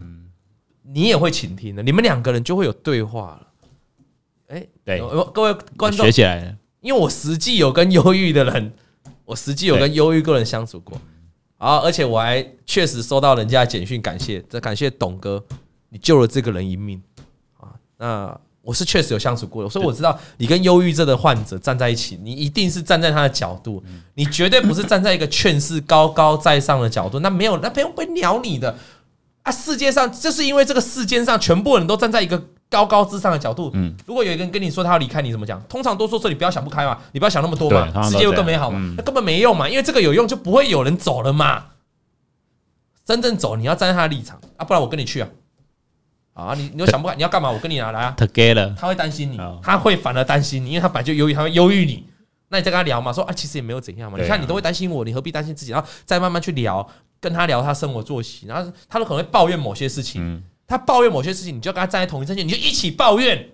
你也会倾听的，你们两个人就会有对话了。哎，对，各位观众学起来了，因为我实际有跟忧郁的人，我实际有跟忧郁个人相处过，啊，而且我还确实收到人家的简讯，感谢，这感谢董哥，你救了这个人一命。啊。那我是确实有相处过的，所以我知道你跟忧郁症的患者站在一起，你一定是站在他的角度，你绝对不是站在一个劝世高高在上的角度，那没有，那别人不会鸟你的啊！世界上就是因为这个世间上全部人都站在一个高高之上的角度，嗯，如果有一个人跟你说他要离开，你怎么讲？通常都说说你不要想不开嘛，你不要想那么多嘛，世界会更美好嘛，那根本没用嘛，因为这个有用就不会有人走了嘛。真正走，你要站在他的立场啊，不然我跟你去啊。啊，你你又想不开，你要干嘛？我跟你拿来啊。Together，他会担心你，他会反而担心你，因为他本来就忧郁，他会忧郁你。那你再跟他聊嘛，说啊，其实也没有怎样嘛。你看你都会担心我，你何必担心自己？然后再慢慢去聊，跟他聊他生活作息，然后他都可能会抱怨某些事情。他抱怨某些事情，你就跟他站在同一阵线，你就一起抱怨。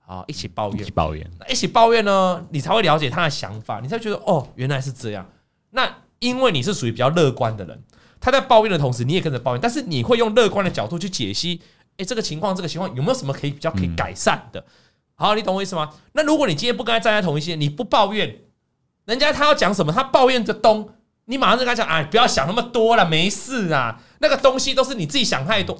好，一起抱怨，一起抱怨，一起抱怨呢，你才会了解他的想法，你才觉得哦，原来是这样。那因为你是属于比较乐观的人。他在抱怨的同时，你也跟着抱怨，但是你会用乐观的角度去解析，哎，这个情况，这个情况有没有什么可以比较可以改善的？好，你懂我意思吗？那如果你今天不跟他站在同一线，你不抱怨，人家他要讲什么，他抱怨着东，你马上就跟他讲，哎，不要想那么多了，没事啊，那个东西都是你自己想太多。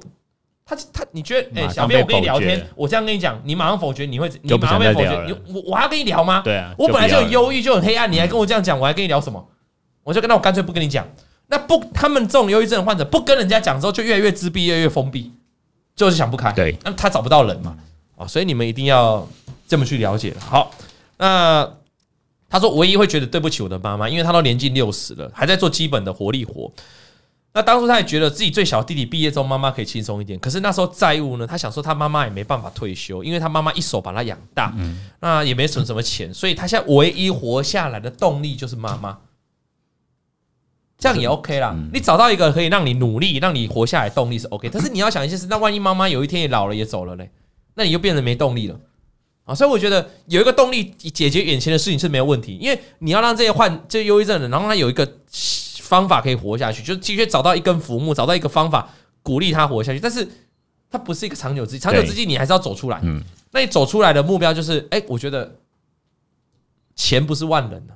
他他，你觉得，哎，小编，我跟你聊天，我这样跟你讲，你马上否决，你会，你马上被否决，你我我还要跟你聊吗？对啊，我本来就很忧郁，就很黑暗，你还跟我这样讲，我还跟你聊什么？我就跟他，我干脆不跟你讲。那不，他们这种忧郁症的患者不跟人家讲之后，就越来越自闭，越来越封闭，就是想不开。对，那他找不到人嘛，啊，所以你们一定要这么去了解。好，那他说唯一会觉得对不起我的妈妈，因为他都年近六十了，还在做基本的活力活。那当初他也觉得自己最小弟弟毕业之后，妈妈可以轻松一点。可是那时候债务呢，他想说他妈妈也没办法退休，因为他妈妈一手把他养大，那也没存什么钱，所以他现在唯一活下来的动力就是妈妈。这样也 OK 啦，你找到一个可以让你努力、让你活下来动力是 OK，但是你要想一件事，那万一妈妈有一天也老了、也走了嘞，那你就变得没动力了啊！所以我觉得有一个动力解决眼前的事情是没有问题，因为你要让这些患这些忧郁症的人，然后他有一个方法可以活下去，就是的确找到一根浮木，找到一个方法鼓励他活下去。但是它不是一个长久之计，长久之计你还是要走出来。嗯，那你走出来的目标就是，哎，我觉得钱不是万能的，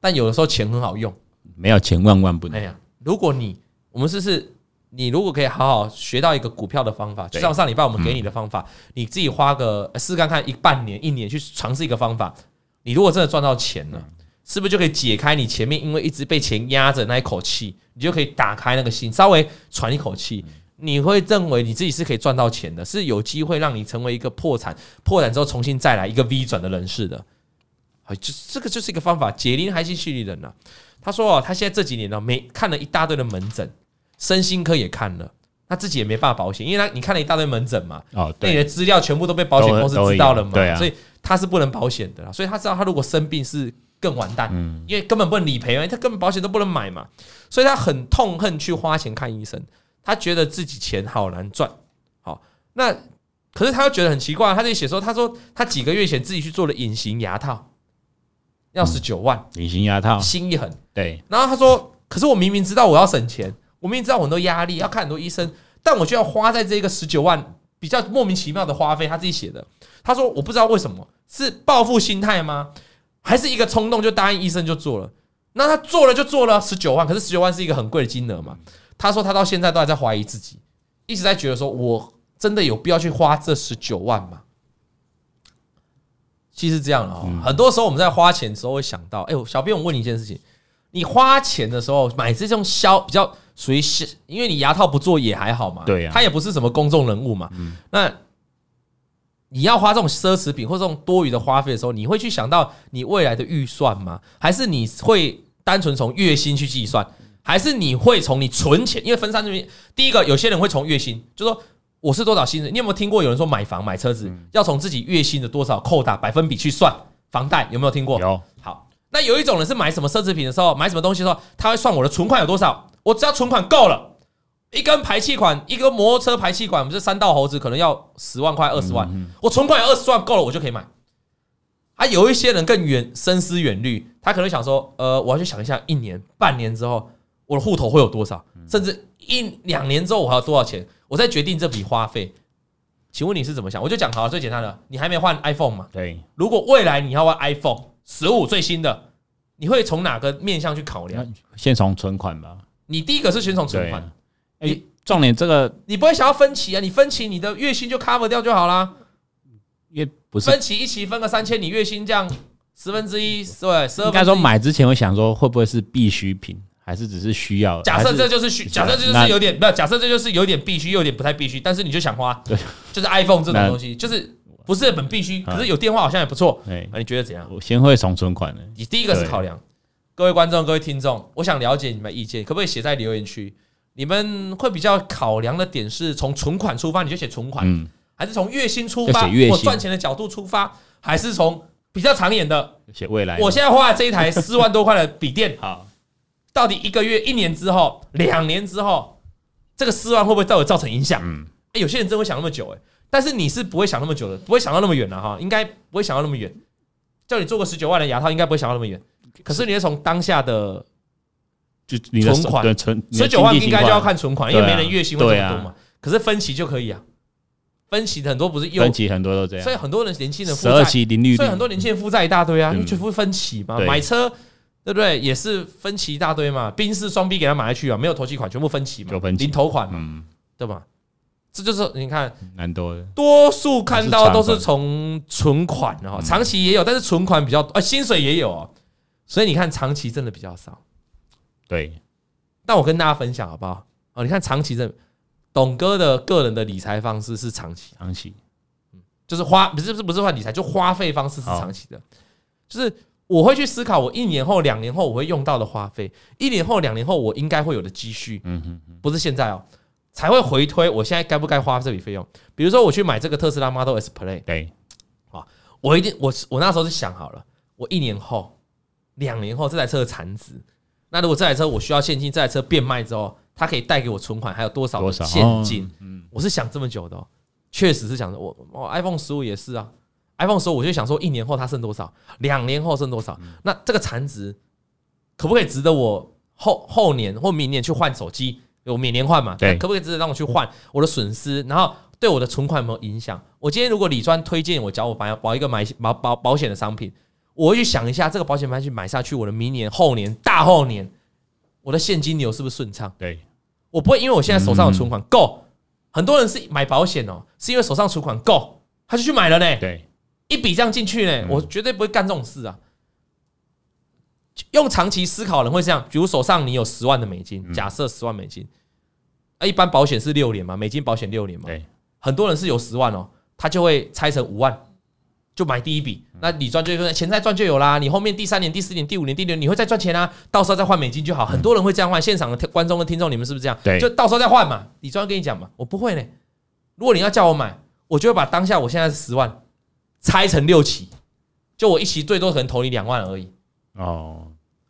但有的时候钱很好用。没有钱万万不能。哎呀，如果你我们试试，你如果可以好好学到一个股票的方法，就像上礼拜我们给你的方法，你自己花个试试看看一半年、一年去尝试一个方法，你如果真的赚到钱了，是不是就可以解开你前面因为一直被钱压着那一口气，你就可以打开那个心，稍微喘一口气，你会认为你自己是可以赚到钱的，是有机会让你成为一个破产、破产之后重新再来一个 V 转的人士的。哎，就这个就是一个方法，解铃还须系铃人呐。他说：“哦，他现在这几年呢，每看了一大堆的门诊，身心科也看了，他自己也没办法保险，因为他你看了一大堆门诊嘛，哦，对，你的资料全部都被保险公司知道了嘛，对啊，所以他是不能保险的啦。所以他知道，他如果生病是更完蛋，嗯，因为根本不能理赔嘛，他根本保险都不能买嘛，所以他很痛恨去花钱看医生，他觉得自己钱好难赚，好，那可是他又觉得很奇怪，他就写说，他说他几个月前自己去做了隐形牙套，要十九万，隐形牙套，心一狠，对，然后他说，可是我明明知道我要省钱，我明明知道很多压力，要看很多医生，但我就要花在这个十九万比较莫名其妙的花费，他自己写的，他说我不知道为什么，是报复心态吗？还是一个冲动就答应医生就做了，那他做了就做了十九万，可是十九万是一个很贵的金额嘛？他说他到现在都还在怀疑自己，一直在觉得说，我真的有必要去花这十九万吗？其实这样啊，很多时候我们在花钱的时候会想到，哎，小编我问你一件事情，你花钱的时候买这种消比较属于，因为你牙套不做也还好嘛，对呀，他也不是什么公众人物嘛，那。你要花这种奢侈品或这种多余的花费的时候，你会去想到你未来的预算吗？还是你会单纯从月薪去计算？还是你会从你存钱？因为分散这边，第一个有些人会从月薪，就说我是多少薪水。你有没有听过有人说买房买车子要从自己月薪的多少扣打百分比去算房贷？有没有听过？有。好，那有一种人是买什么奢侈品的时候，买什么东西的时候，他会算我的存款有多少，我只要存款够了。一根排气管，一个摩托车排气管，我们这三道猴子可能要十万块、二十万。我存款有二十万够了，我就可以买。还有一些人更远，深思远虑，他可能想说：呃，我要去想一下，一年、半年之后，我的户头会有多少？甚至一两年之后，我还有多少钱？我再决定这笔花费。请问你是怎么想？我就讲好了，最简单的，你还没换 iPhone 嘛？对。如果未来你要换 iPhone 十五最新的，你会从哪个面向去考量？先从存款吧。你第一个是先从存款。哎，重点这个你不会想要分期啊？你分期，你的月薪就 cover 掉就好啦。也不是分期一期分个三千，你月薪这样十分之一，对，十二。应该说买之前会想说会不会是必需品，还是只是需要？假设这就是需，假设这就是有点，不，假设这就是有点必须，又有点不太必须，但是你就想花，对，就是 iPhone 这种东西，就是不是很必须，可是有电话好像也不错。哎，你觉得怎样？我先会从存款的，你第一个是考量。各位观众，各位听众，我想了解你们意见，可不可以写在留言区？你们会比较考量的点是从存款出发，你就写存款，嗯，还是从月薪出发，我赚钱的角度出发，还是从比较长远的写未来？我现在花这一台 *laughs* 四万多块的笔电，好，到底一个月、一年之后、两年之后，这个四万会不会对我造成影响？嗯，哎，有些人真会想那么久，哎，但是你是不会想那么久的，不会想到那么远的哈，应该不会想到那么远。叫你做个十九万的牙套，应该不会想到那么远。可是你要从当下的。就存款存十九万应该就要看存款，因为没人月薪会这么多嘛。可是分期就可以啊，分期的很多不是分期很多都这样，所以很多人年轻人十二期零利率，所以很多年轻人负债一大堆啊，因为全部分期嘛。买车对不对？也是分期一大堆嘛。宾士双 B 给他买下去啊，没有头期款，全部分期嘛，零头款嘛，对吧？这就是你看，蛮多的，多数看到都是从存款哈，长期也有，但是存款比较啊，薪水也有哦，所以你看长期真的比较少。对，但我跟大家分享好不好？哦，你看长期的董哥的个人的理财方式是长期，长期，嗯，就是花不是不是不是换理财，就花费方式是长期的，就是我会去思考我一年后、两年后我会用到的花费，一年后、两年后我应该会有的积蓄，嗯哼，不是现在哦，才会回推我现在该不该花这笔费用。比如说我去买这个特斯拉 Model S Play，对，啊，我一定我我那时候是想好了，我一年后、两年后这台车的残值。那如果这台车我需要现金，这台车变卖之后，它可以带给我存款还有多少的现金？嗯，我是想这么久的，确实是想着我我 iPhone 十五也是啊，iPhone 十五我就想说一年后它剩多少，两年后剩多少？那这个残值可不可以值得我后后年或明年去换手机？我每年换嘛，对，可不可以直接让我去换？我的损失，然后对我的存款有没有影响？我今天如果李专推荐我找我保保一个买保保保险的商品。我会去想一下，这个保险买去买下去，我的明年、后年、大后年，我的现金流是不是顺畅？对，我不会，因为我现在手上的存款够。很多人是买保险哦，是因为手上存款够，他就去买了呢。对，一笔这样进去呢，我绝对不会干这种事啊。用长期思考的人会这样，比如手上你有十万的美金，假设十万美金，一般保险是六年嘛，美金保险六年嘛。对，很多人是有十万哦，他就会拆成五万。就买第一笔，那你赚就赚，钱再赚就有啦。你后面第三年、第四年、第五年、第六年，你会再赚钱啊。到时候再换美金就好。很多人会这样换。现场的观众跟听众，你们是不是这样？对，就到时候再换嘛。你专跟你讲嘛，我不会呢。如果你要叫我买，我就会把当下我现在是十万拆成六期，就我一期最多可能投你两万而已。哦，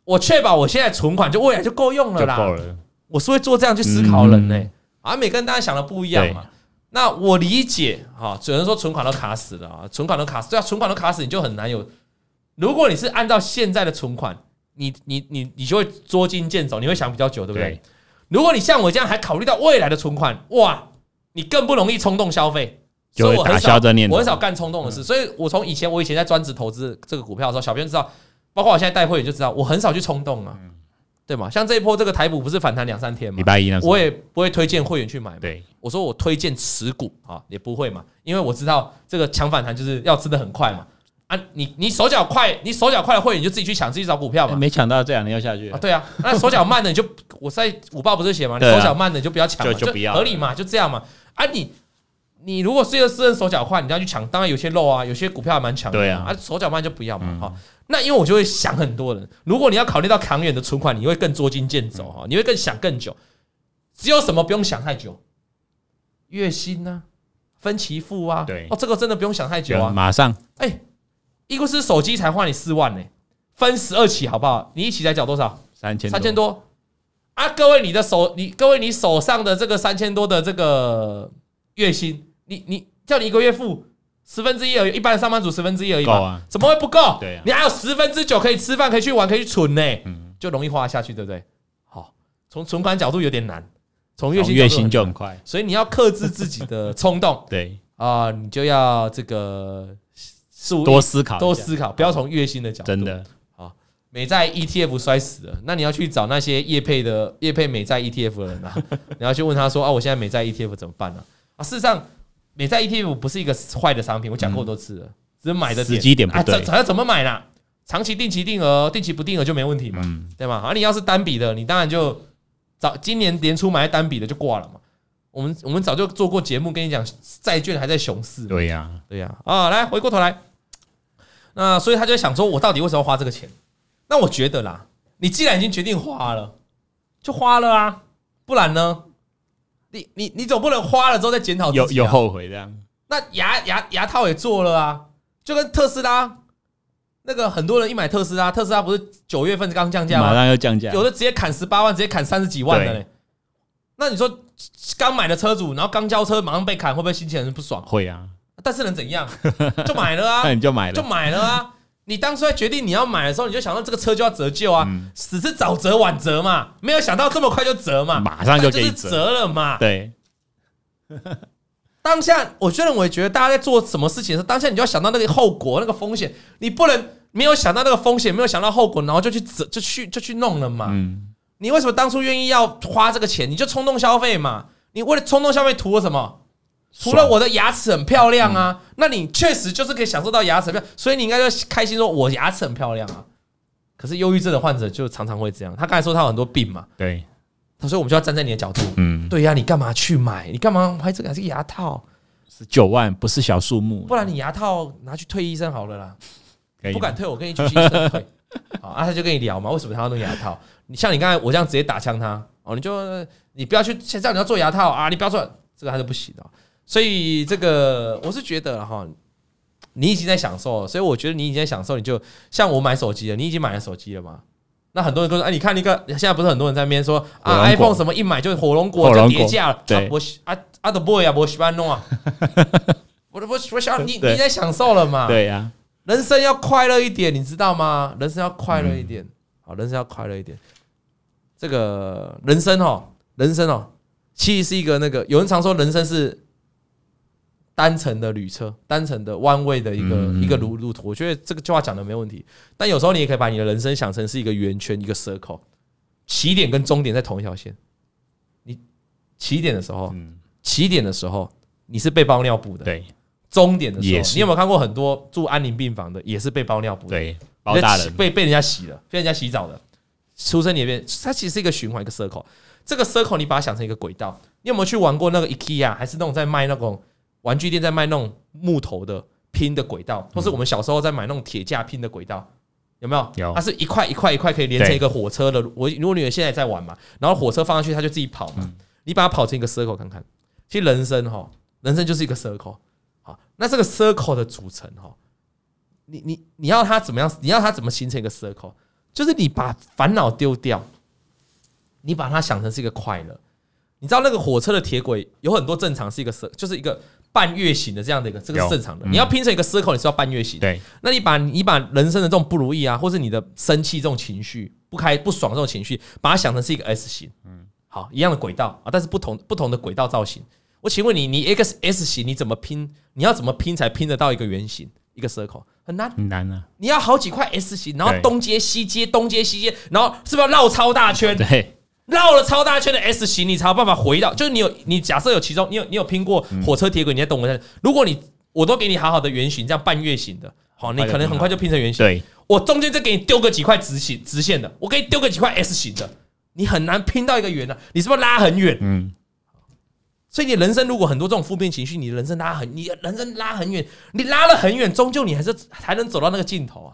我确保我现在存款就未来就够用了啦。够了。我是会做这样去思考人呢、欸，啊，每个人大家想的不一样嘛。那我理解哈，只能说存款都卡死了啊，存款都卡死，对啊，存款都卡死，你就很难有。如果你是按照现在的存款，你你你你就会捉襟见肘，你会想比较久，对不对？对，如果你像我这样还考虑到未来的存款，哇，你更不容易冲动消费，就会打消这念头。我很少干冲动的事，所以我从以前我以前在专职投资这个股票的时候，小编知道，包括我现在带会员就知道，我很少去冲动啊。对嘛？像这一波这个台股不是反弹两三天嘛？礼拜一那我也不会推荐会员去买。对，我说我推荐持股啊，也不会嘛，因为我知道这个抢反弹就是要吃的很快嘛。啊，你你手脚快，你手脚快的会员你就自己去抢，自己找股票嘛。没抢到这两天要下去啊？对啊，那手脚慢的你就我在五报不是写嘛？*laughs* 你手脚慢的你就不要抢，就就不要合理嘛，就这样嘛。啊，你你如果是一个私人手脚快，你要去抢，当然有些漏啊，有些股票还蛮强的。对啊，啊手脚慢就不要嘛，哈。那因为我就会想很多人，如果你要考虑到长远的存款，你会更捉襟见肘哈，你会更想更久。只有什么不用想太久？月薪呢？分期付啊？对哦，这个真的不用想太久啊，马上。哎，一个是手机才花你四万呢，分十二期好不好？你一期才缴多少？三千三千多啊！各位，你的手你各位你手上的这个三千多的这个月薪，你你叫你一个月付。十分之一而已，一般的上班族十分之一而已嘛，啊、怎么会不够？对啊，你还有十分之九可以吃饭，可以去玩，可以去存呢，嗯，就容易花下去，对不对？好，从存款角度有点难，从月薪月薪就很快，所以你要克制自己的冲动，*laughs* 对。啊、呃，你就要这个多思考，多思考，不要从月薪的角度，真的。好，美债 ETF 摔死了，那你要去找那些业配的业配美债 ETF 的人啊，*laughs* 你要去问他说啊，我现在美债 ETF 怎么办呢？啊，事实上。美债 ETF 不是一个坏的商品，我讲过多次了，只是买的时机点不对。怎要怎么买呢？长期定期定额，定期不定额就没问题嘛，对吗？而你要是单笔的，你当然就早今年年初买单笔的就挂了嘛。我们我们早就做过节目，跟你讲债券还在熊市。对呀，对呀。啊，来回过头来，那所以他就想说，我到底为什么要花这个钱？那我觉得啦，你既然已经决定花了，就花了啊，不然呢？你你你总不能花了之后再检讨自己，啊，有有后悔这样？那牙牙牙套也做了啊，就跟特斯拉那个很多人一买特斯拉，特斯拉不是九月份刚降价吗？马上要降价，有的直接砍十八万，直接砍三十几万的嘞。那你说刚买的车主，然后刚交车马上被砍，会不会心情很不爽？会啊，但是能怎样？就买了啊，*laughs* 那你就买了，就买了啊。你当初在决定你要买的时候，你就想到这个车就要折旧啊，只是早折晚折嘛，没有想到这么快就折嘛，马上就给折了嘛。对，*laughs* 当下我就认为，觉得大家在做什么事情的时候，当下你就要想到那个后果、那个风险，你不能没有想到那个风险，没有想到后果，然后就去折、就去、就去弄了嘛。你为什么当初愿意要花这个钱？你就冲动消费嘛。你为了冲动消费图了什么？除了我的牙齿很漂亮啊，那你确实就是可以享受到牙齿漂亮，所以你应该就开心说，我牙齿很漂亮啊。可是忧郁症的患者就常常会这样，他刚才说他有很多病嘛，对，他说我们就要站在你的角度，嗯，对呀，你干嘛去买？你干嘛买这个？这个牙套是九万，不是小数目，不然你牙套拿去退医生好了啦，不敢退，我跟你去医生退。*laughs* 好啊，他就跟你聊嘛，为什么他要弄牙套？你像你刚才我这样直接打枪他哦，你就你不要去，现在你要做牙套啊，你不要做这个，他就不行的。所以这个我是觉得哈，你已经在享受了，所以我觉得你已经在享受，你就像我买手机了，你已经买了手机了嘛？那很多人都说，哎，你看那个现在不是很多人在那边说啊，iPhone 什么一买就火龙果就跌价了，对，我啊啊的 boy 啊，我喜欢弄啊，*laughs* 我我我想你你在享受了嘛？对呀，人生要快乐一点，你知道吗？人生要快乐一点，好，人生要快乐一点。这个人生哦，人生哦，其实是一个那个有人常说人生是。单程的旅车，单程的弯位的一个一个路路途，我觉得这个句话讲的没问题。但有时候你也可以把你的人生想成是一个圆圈，一个 circle，起点跟终点在同一条线。你起点的时候，起点的时候你是被包尿布的，对。终点的时候，你有没有看过很多住安宁病房的，也是被包尿布的，对，包大人被被人家洗了，被人家洗澡的，出生里面，它其实是一个循环，一个 circle。这个 circle 你把它想成一个轨道，你有没有去玩过那个 IKEA，还是那种在卖那种？玩具店在卖那种木头的拼的轨道，或是我们小时候在买那种铁架拼的轨道，有没有？有。它是一块一块一块可以连成一个火车的。我如果女儿现在在玩嘛，然后火车放上去，它就自己跑嘛。你把它跑成一个 circle 看看。其实人生哈，人生就是一个 circle。好，那这个 circle 的组成哈，你你你要它怎么样？你要它怎么形成一个 circle？就是你把烦恼丢掉，你把它想成是一个快乐。你知道那个火车的铁轨有很多正常是一个色，就是一个半月形的这样的一个，这个是正常的。你要拼成一个 circle，你是要半月形。对，那你把你把人生的这种不如意啊，或是你的生气这种情绪、不开不爽这种情绪，把它想成是一个 S 型。嗯，好，一样的轨道啊，但是不同不同的轨道造型。我请问你，你 X S 型你怎么拼？你要怎么拼才拼得到一个圆形一个 circle？很难，很难啊！你要好几块 S 型，然后东接西接，东接西接，然后是不是要绕超大圈？对。绕了超大圈的 S 型，你才有办法回到。就是你有，你假设有其中，你有你有拼过火车铁轨，你在懂我。如果你我都给你好好的圆形，这样半月形的，好，你可能很快就拼成圆形。对，我中间再给你丢个几块直形直线的，我给你丢个几块 S 型的，你很难拼到一个圆的。你是不是拉很远？嗯。所以你人生如果很多这种负面情绪，你的人生拉很，你人生拉很远，你拉了很远，终究你还是还能走到那个尽头啊。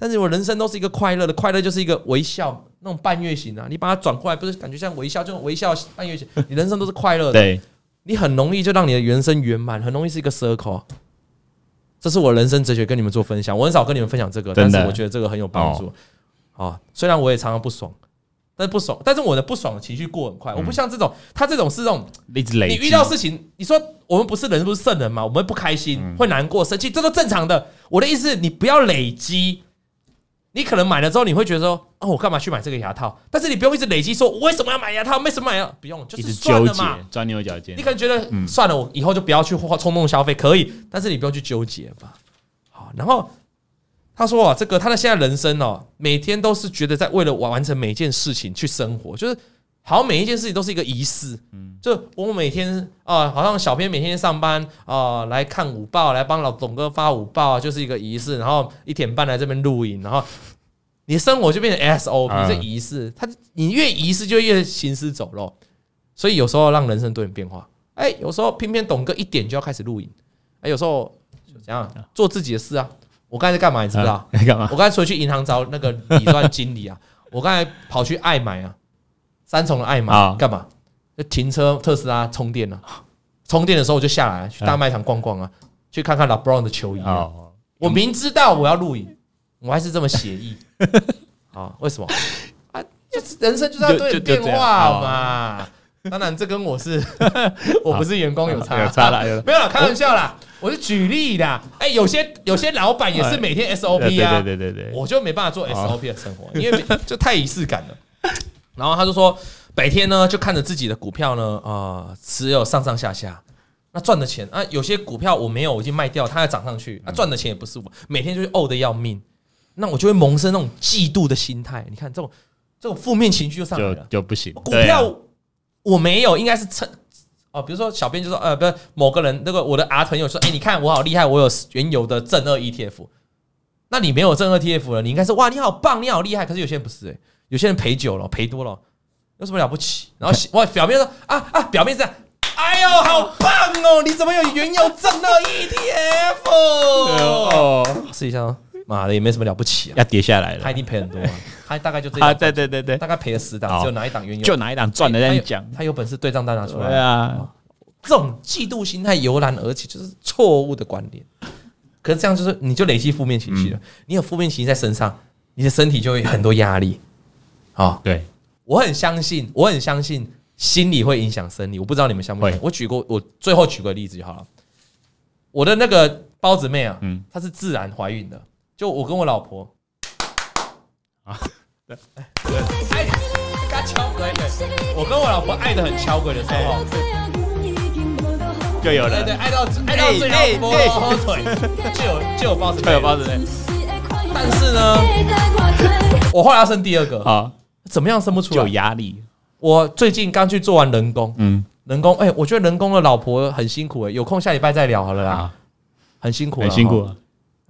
但是我人生都是一个快乐的，快乐就是一个微笑那种半月形啊，你把它转过来，不是感觉像微笑，这种微笑半月形，你人生都是快乐的。对，你很容易就让你的人生圆满，很容易是一个 circle。这是我人生哲学，跟你们做分享。我很少跟你们分享这个，但是我觉得这个很有帮助。啊，虽然我也常常不爽，但是不爽，但是我的不爽的情绪过很快。我不像这种，他这种是这种，你遇到事情，你说我们不是人，不是圣人嘛？我们不开心，会难过、生气，这都正常的。我的意思，你不要累积。你可能买了之后，你会觉得说：“哦，我干嘛去买这个牙套？”但是你不用一直累积说：“我为什么要买牙套？为什么买牙？”不用，就是算了嘛。钻牛角尖。你可能觉得算了，我以后就不要去花冲动消费，可以。但是你不用去纠结吧。好，然后他说啊，这个他的现在人生哦，每天都是觉得在为了完完成每一件事情去生活，就是好像每一件事情都是一个仪式。嗯，就我每天啊，好像小编每天上班啊，来看午报，来帮老董哥发午报，就是一个仪式。然后一点半来这边录影，然后。你的生活就变成 SOP，这仪式，他你越仪式就越行尸走肉，所以有时候让人生多点变化。哎，有时候偏偏董哥一点就要开始录影，哎，有时候就怎样做自己的事啊？我刚才在干嘛？你知不知道？干嘛？我刚才出去银行找那个理专经理啊，我刚才跑去爱买啊，三重的爱买干嘛？就停车特斯拉充电了，充电的时候我就下来去大卖场逛逛啊，去看看 LeBron 的球衣啊。我明知道我要录影。我还是这么写意，啊？*laughs* 为什么啊？就是人生就是要多点变化嘛。当然，这跟我是 *laughs* 我不是员工有差，有差了，没有了，开玩笑啦。我是举例的。哎，有些有些老板也是每天 SOP 啊，对对对对，我就没办法做 SOP 的生活，因为 *laughs* 就太仪式感了。然后他就说，白天呢就看着自己的股票呢，啊，只有上上下下，那赚的钱啊，有些股票我没有，我已经卖掉，它要涨上去，那赚的钱也不是我，每天就是呕的要命。那我就会萌生那种嫉妒的心态。你看这种这种负面情绪就上来了，就不行。股票我没有，应该是趁哦，比如说小编就说，呃，不是某个人，那个我的阿朋友说，哎，你看我好厉害，我有原油的正二 ETF。那你没有正二 ETF 了，你应该是哇，你好棒，你好厉害。可是有些人不是哎，有些人赔久了，赔多了，有什么了不起？然后我表面说啊啊，表面这样，哎呦，好棒哦，你怎么有原油正二 ETF？哦，试一下哦。妈的，也没什么了不起啊！要跌下来了，他一定赔很多，他大概就这样。*laughs* 对对对对，大概赔了十档，只有哪一档原油，就哪一档赚的在讲。他有本事对账单拿出来。对啊，这种嫉妒心态油然而起，就是错误的观点。可是这样就是，你就累积负面情绪了。你有负面情绪在身上，你的身体就会很多压力。啊，对，我很相信，我很相信心理会影响生理。我不知道你们相不相信。我举过，我最后举个例子就好了。我的那个包子妹啊，嗯，她是自然怀孕的。就我跟我老婆。啊，对，爱嘎敲鬼，我跟我老婆爱的很敲鬼的时候，就有了，对对，爱到爱到最后拖后腿，就有就有包子，就有包子。但是呢，我后来要生第二个。啊，怎么样生不出来？有压力。我最近刚去做完人工，嗯，人工，哎，我觉得人工的老婆很辛苦哎，有空下礼拜再聊好了啦，很辛苦，很辛苦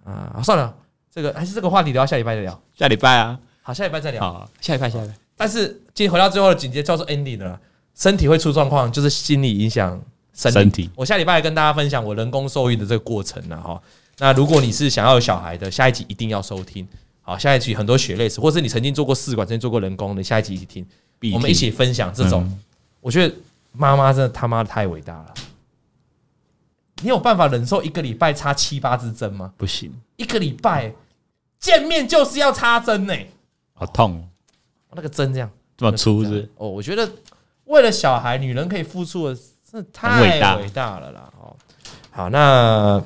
啊，算了。这个还是这个话题，聊下礼拜再聊。下礼拜啊，好，下礼拜再聊。好，下礼拜，下礼拜。但是今天回到最后的紧接叫做 ending 了，身体会出状况，就是心理影响身体。身体我下礼拜跟大家分享我人工受孕的这个过程了哈。那如果你是想要有小孩的，下一集一定要收听。好，下一集很多血泪史，或是你曾经做过试管，曾经做过人工的，下一集一起听。听我们一起分享这种，嗯、我觉得妈妈真的他妈的太伟大了。你有办法忍受一个礼拜插七八支针吗？不行，一个礼拜见面就是要插针呢。好痛，那个针这样这么粗是？哦，我觉得为了小孩，女人可以付出的真的太伟大了啦！哦，好，那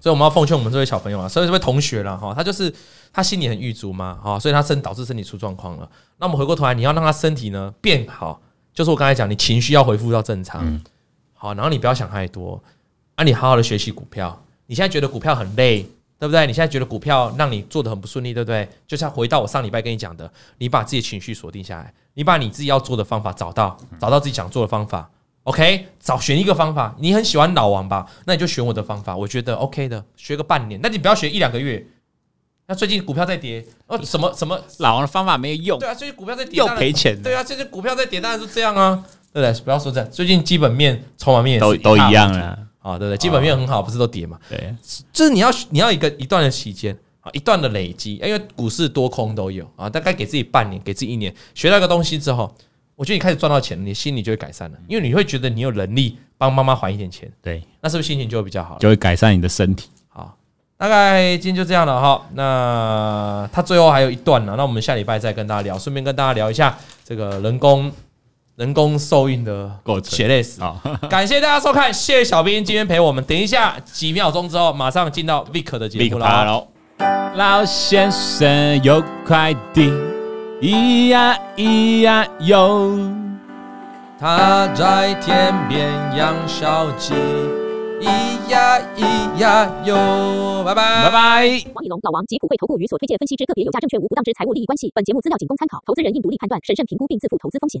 所以我们要奉劝我们这位小朋友啊，所以这位同学了哈，他就是他心里很郁卒嘛，哈，所以他身导致身体出状况了。那我们回过头来，你要让他身体呢变好，就是我刚才讲，你情绪要恢复到正常，嗯、好，然后你不要想太多，啊，你好好的学习股票。你现在觉得股票很累，对不对？你现在觉得股票让你做的很不顺利，对不对？就像回到我上礼拜跟你讲的，你把自己的情绪锁定下来，你把你自己要做的方法找到，找到自己想做的方法，OK？找选一个方法，你很喜欢老王吧？那你就选我的方法，我觉得 OK 的，学个半年，那你不要学一两个月。那最近股票在跌，哦，什么什么老王的方法没有用？对啊，最近股票在跌，又赔钱。对啊，最近股票在跌，当然是这样啊，对不对？不要说这样，最近基本面、筹码面都都一样了。啊，对不对？基本面很好，不是都跌嘛？对，就是你要你要一个一段的时间啊，一段的累积，因为股市多空都有啊。大概给自己半年，给自己一年，学到一个东西之后，我觉得你开始赚到钱，你心里就会改善了，因为你会觉得你有能力帮妈妈还一点钱。对，那是不是心情就会比较好？就会改善你的身体。好，大概今天就这样了哈。那他最后还有一段呢，那我们下礼拜再跟大家聊，顺便跟大家聊一下这个人工。人工受孕的血泪史啊！*laughs* 感谢大家收看，谢谢小兵今天陪我们。等一下几秒钟之后，马上进到 Vic 的节目了。老先生有快递，咿呀咿呀哟，他在天边养小鸡，咿呀咿呀哟。拜拜拜拜。王以龙、老王及普惠投顾与所推荐分析之个别有价证券无不当之财务利益关系。本节目资料仅供参考，投资人应独立判断、审慎评估并自负投资风险。